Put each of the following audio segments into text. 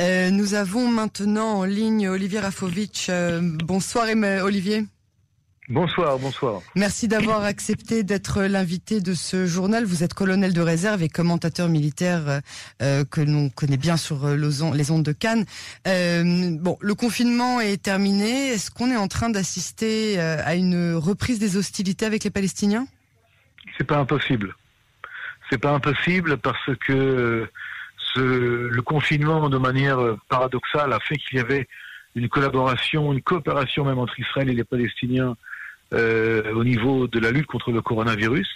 Euh, nous avons maintenant en ligne Olivier Rafovitch. Euh, bonsoir Olivier. Bonsoir, bonsoir. Merci d'avoir accepté d'être l'invité de ce journal. Vous êtes colonel de réserve et commentateur militaire euh, que l'on connaît bien sur les ondes de Cannes. bon, le confinement est terminé. Est-ce qu'on est en train d'assister à une reprise des hostilités avec les Palestiniens? C'est pas impossible. C'est pas impossible parce que le confinement, de manière paradoxale, a fait qu'il y avait une collaboration, une coopération même entre Israël et les Palestiniens euh, au niveau de la lutte contre le coronavirus.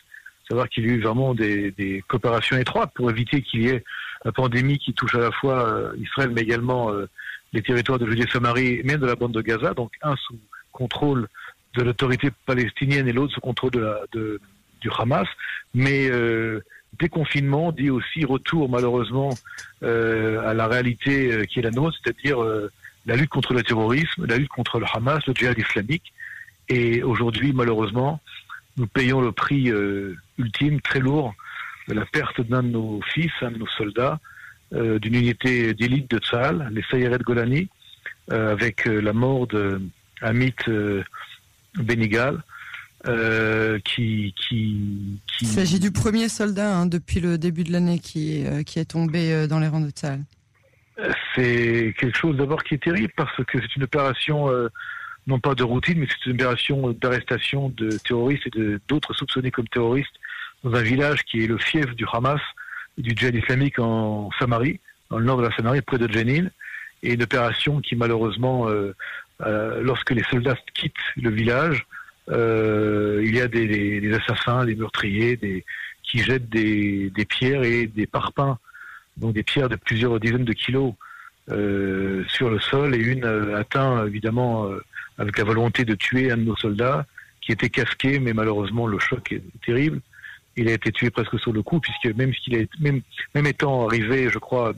Savoir qu'il y a eu vraiment des, coopérations étroites pour éviter qu'il y ait la pandémie qui touche à la fois euh, Israël mais également euh, les territoires de Judée-Samarie, même de la bande de Gaza. Donc un sous contrôle de l'autorité palestinienne et l'autre sous contrôle du Hamas. Mais déconfinement dit aussi retour malheureusement euh, à la réalité euh, qui est la nôtre, c'est-à-dire euh, la lutte contre le terrorisme, la lutte contre le Hamas, le djihad islamique. Et aujourd'hui, malheureusement, nous payons le prix ultime, très lourd, de la perte d'un de nos fils, un de nos soldats, d'une unité d'élite de Tzal, les Sayeret Golani, avec la mort de Amit Benigal. Euh, qui, qui, qui, Il s'agit du premier soldat hein, depuis le début de l'année qui, euh, qui est tombé euh, dans les rangs de Tsahal. C'est quelque chose d'abord qui est terrible parce que c'est une opération non pas de routine, mais c'est une opération d'arrestation de terroristes et d'autres soupçonnés comme terroristes dans un village qui est le fief du Hamas et du djihad islamique en Samarie, dans le nord de la Samarie, près de Jenin, et une opération qui malheureusement, lorsque les soldats quittent le village, il y a des, assassins, des meurtriers, des, qui jettent des, pierres et des parpaings, donc des pierres de plusieurs dizaines de kilos euh, sur le sol, et une euh, atteint évidemment avec la volonté de tuer un de nos soldats, qui était casqué, mais malheureusement le choc est terrible. Il a été tué presque sur le coup, puisque même qu'il est même, même étant arrivé, je crois, à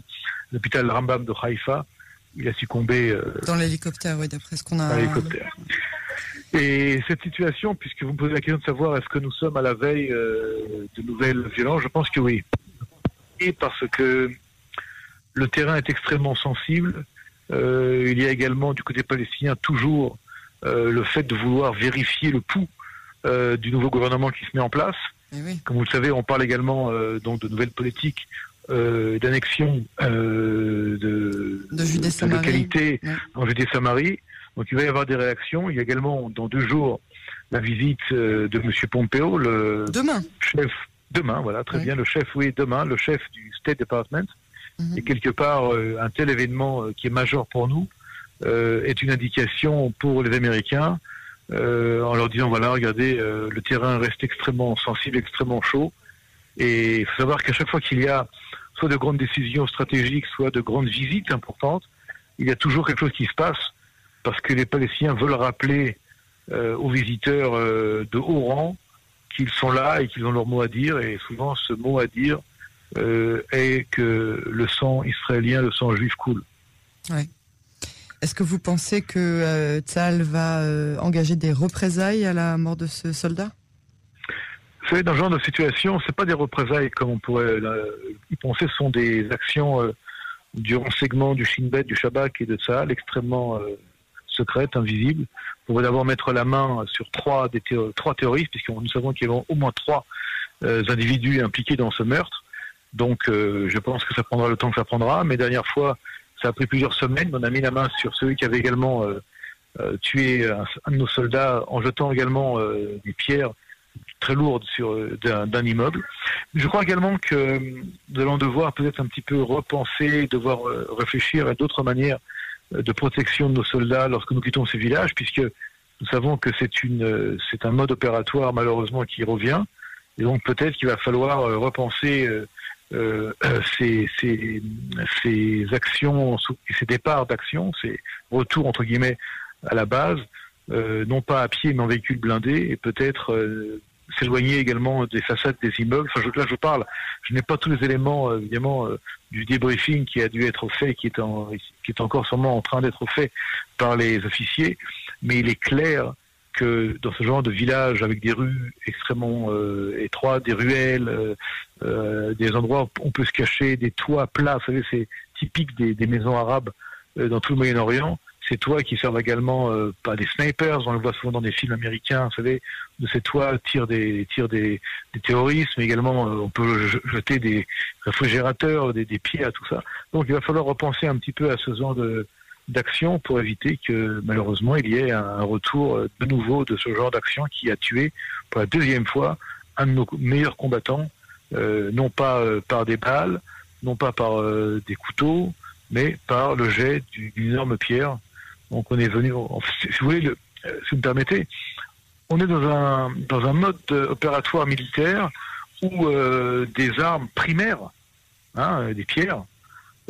l'hôpital Rambam de Haïfa, il a succombé. dans l'hélicoptère, oui, d'après ce qu'on a. Dans l'hélicoptère. Et cette situation, puisque vous me posez la question de savoir est-ce que nous sommes à la veille euh, de nouvelles violences, je pense que oui. Et parce que le terrain est extrêmement sensible. Euh, il y a également du côté palestinien toujours euh, le fait de vouloir vérifier le pouls du nouveau gouvernement qui se met en place. Eh Comme vous le savez, on parle également donc de nouvelles politiques d'annexion de, de, de localités en Judée-Samarie. Donc il va y avoir des réactions. Il y a également dans deux jours la visite euh, de M. Pompeo, le demain. chef demain, voilà très bien le chef, oui demain, le chef du State Department. Mhm. Et quelque part, euh, un tel événement euh, qui est majeur pour nous est une indication pour les Américains en leur disant voilà, regardez, le terrain reste extrêmement sensible, extrêmement chaud. Et il faut savoir qu'à chaque fois qu'il y a soit de grandes décisions stratégiques, soit de grandes visites importantes, il y a toujours quelque chose qui se passe parce que les Palestiniens veulent rappeler euh, aux visiteurs euh, de haut rang qu'ils sont là et qu'ils ont leur mot à dire. Et souvent, ce mot à dire euh, est que le sang israélien, le sang juif coule. Ouais. Est-ce que vous pensez que Tzal va engager des représailles à la mort de ce soldat? Vous savez, dans ce genre de situation, c'est pas des représailles comme on pourrait y penser, ce sont des actions du renseignement du Shin Bet, du Shabak et de Tzal extrêmement secrète, invisible. On va d'abord mettre la main sur trois, des terroristes, puisque nous savons qu'il y a au moins trois euh, individus impliqués dans ce meurtre. Donc euh, je pense que ça prendra le temps que ça prendra. Mais dernière fois, ça a pris plusieurs semaines. On a mis la main sur celui qui avait également euh, tué un, de nos soldats en jetant également des pierres très lourdes sur d'un immeuble. Je crois également que nous allons devoir peut-être un petit peu repenser, devoir réfléchir à d'autres manières de protection de nos soldats lorsque nous quittons ces villages, puisque nous savons que c'est une, c'est un mode opératoire malheureusement qui revient, et donc peut-être qu'il va falloir euh, repenser euh, euh, ces, ces, ces, actions ces départs d'action, ces retours entre guillemets à la base, euh, non pas à pied mais en véhicule blindé, et peut-être euh, s'éloigner également des façades des immeubles. Enfin, je, là, je parle, je n'ai pas tous les éléments, évidemment, du débriefing qui a dû être fait, qui est, en, qui est encore sûrement en train d'être fait par les officiers, mais il est clair que dans ce genre de village avec des rues extrêmement euh, étroites, des ruelles, euh, euh, des endroits où on peut se cacher, des toits plats, vous savez, ces typique des, des maisons arabes dans tout le Moyen-Orient, ces toits qui servent également euh, pas des snipers, on le voit souvent dans des films américains, vous savez, de ces toits tirent des tirent des, terroristes, mais également euh, on peut jeter des réfrigérateurs, des, des pierres, tout ça. Donc il va falloir repenser un petit peu à ce genre de d'action pour éviter que malheureusement il y ait un retour euh, de nouveau de ce genre d'action qui a tué pour la deuxième fois un de nos meilleurs combattants, non pas par des balles, non pas par des couteaux, mais par le jet d'une énorme pierre donc on est venu, si vous voulez, le, euh, si vous me permettez, on est dans un, dans un mode opératoire militaire où euh, des armes primaires, hein, des pierres,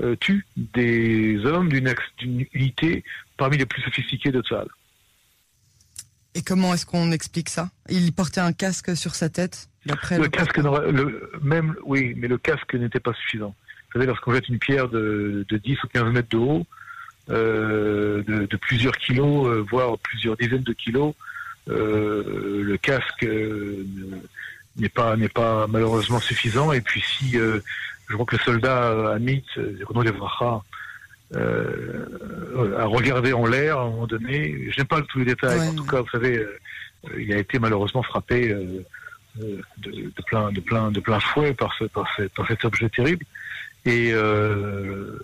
euh, tuent des hommes d'une unité parmi les plus sophistiqués de Tzal. Et comment est-ce qu'on explique ça? Il portait un casque sur sa tête d'après le, casque le, même oui, mais le casque n'était pas suffisant. Vous savez, lorsqu'on jette une pierre de, de 10 ou 15 mètres de haut, euh, de, plusieurs kilos, euh, voire plusieurs dizaines de kilos. Euh, le casque n'est pas n'est pas malheureusement suffisant. Et puis si je crois que le soldat Amit, Renaud Levracha, a regardé en l'air à un moment donné. Je n'ai pas tous les détails. En tout cas, vous savez, il a été malheureusement frappé de, de, plein, de plein, de plein fouet par, ce, par, par cet objet terrible. Et, euh,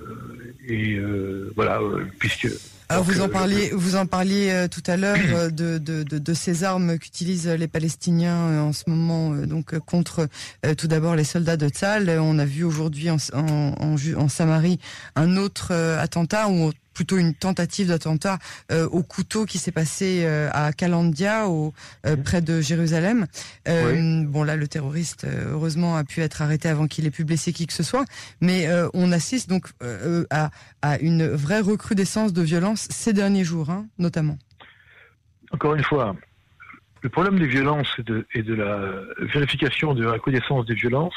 et euh, voilà, puisque alors vous en parliez, vous en parliez tout à l'heure de, de, de, de, ces armes qu'utilisent les Palestiniens en ce moment, donc contre tout d'abord les soldats de Tzal. On a vu aujourd'hui en, en, en, en, Samarie un autre attentat où plutôt une tentative d'attentat euh, au couteau qui s'est passé euh, à Calandia, au, euh, près de Jérusalem. Bon là, le terroriste, heureusement, a pu être arrêté avant qu'il ait pu blesser qui que ce soit. Mais on assiste donc à, à, une vraie recrudescence de violence ces derniers jours, hein, notamment. Encore une fois, le problème des violences et de, et de la vérification de la reconnaissance des violences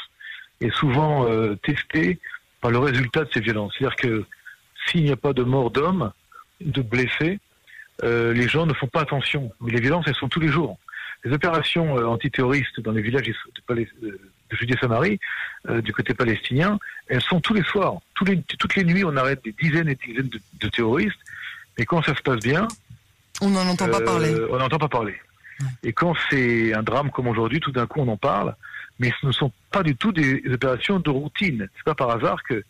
est souvent testé par le résultat de ces violences. C'est-à-dire que s'il n'y a pas de mort d'homme, de blessés, euh, les gens ne font pas attention. Mais les violences, elles sont tous les jours. Les opérations euh, antiterroristes dans les villages de, de, Judée-Samarie, euh, du côté palestinien, elles sont tous les soirs. les, toutes les nuits, on arrête des dizaines et des dizaines de, terroristes. Mais quand ça se passe bien... On n'en entend pas parler. On n'entend pas parler. Et quand c'est un drame comme aujourd'hui, tout d'un coup, on en parle. Mais ce ne sont pas du tout des opérations de routine. C'est pas par hasard que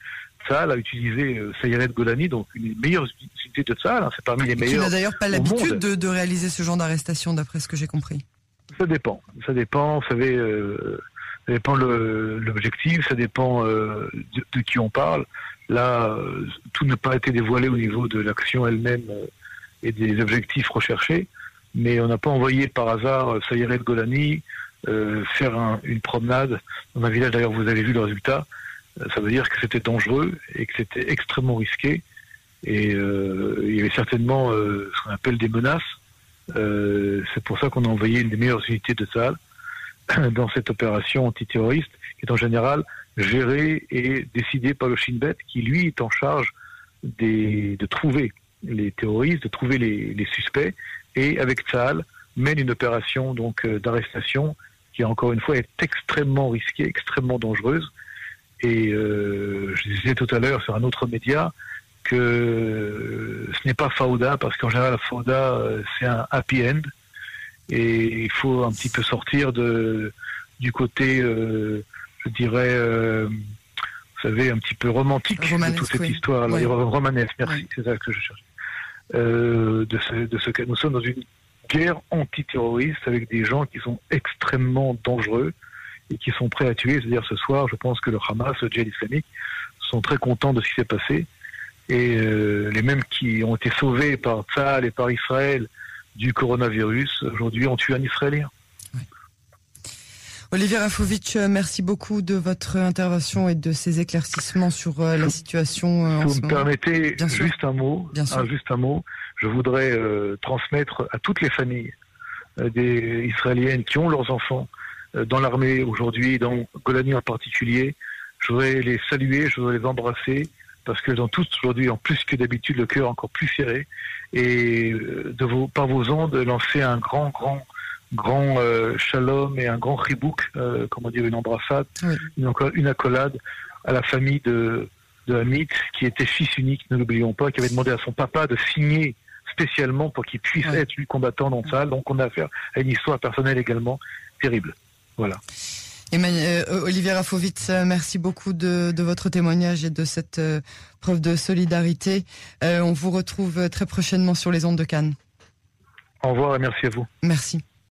Tzahal a utilisé euh, Sayeret Golani, donc une meilleure unité de Tzahal, hein, c'est parmi les meilleurs. Tu n'a d'ailleurs pas l'habitude de, réaliser ce genre d'arrestation, d'après ce que j'ai compris. Ça dépend. Ça dépend, vous savez, euh, ça dépend l'objectif, ça dépend euh, de, qui on parle. Là, tout n'a pas été dévoilé au niveau de l'action elle-même et des objectifs recherchés, mais on n'a pas envoyé par hasard Sayeret Golani faire une promenade dans un village, d'ailleurs vous avez vu le résultat, ça veut dire que c'était dangereux et que c'était extrêmement risqué. Et euh, il y avait certainement euh, ce qu'on appelle des menaces. Euh, c'est pour ça qu'on a envoyé une des meilleures unités de salle dans cette opération antiterroriste, qui est en général gérée et décidée par le Shin Bet, qui lui est en charge de trouver les terroristes, de trouver les, suspects, et avec Tzal mène une opération donc d'arrestation qui encore une fois est extrêmement risquée, extrêmement dangereuse, et euh, je disais tout à l'heure sur un autre média que ce n'est pas Fauda, parce qu'en général, Fauda, euh, c'est un happy end. Et il faut un petit peu sortir de, du côté, euh, je dirais, vous savez, un petit peu romantique de toute cette histoire. Romanesque, merci, c'est ça que je cherche. de, ce, de ce que nous sommes dans une guerre antiterroriste avec des gens qui sont extrêmement dangereux, et qui sont prêts à tuer. C'est-à-dire ce soir, je pense que le Hamas, le djihad islamique, sont très contents de ce qui s'est passé. Et euh, les mêmes qui ont été sauvés par Tzal et par Israël du coronavirus, aujourd'hui ont tué un Israélien. Olivier Rafovitch, merci beaucoup de votre intervention et de ces éclaircissements sur euh, la situation. Euh, si vous me permettez, juste un mot, juste un mot, je voudrais transmettre à toutes les familles des israéliennes qui ont leurs enfants euh, dans l'armée aujourd'hui, dans Golani en particulier. Je voudrais les saluer, je voudrais les embrasser parce qu'elles ont tous aujourd'hui, en plus que d'habitude, le cœur encore plus serré. Et euh, de vos, par vos ondes, lancer un grand, grand, grand euh, shalom et un grand ribouk, euh, comment dire, une embrassade, une, une, accolade à la famille de, de Hamid, qui était fils unique, ne l'oublions pas, qui avait demandé à son papa de signer spécialement pour qu'il puisse être lui combattant dans salle. Donc on a affaire à une histoire personnelle également terrible. Voilà. Emmanuel, euh, Olivier Rafovitz, euh, merci beaucoup de, votre témoignage et de cette euh, preuve de solidarité. on vous retrouve très prochainement sur les ondes de Cannes. Au revoir et merci à vous. Merci.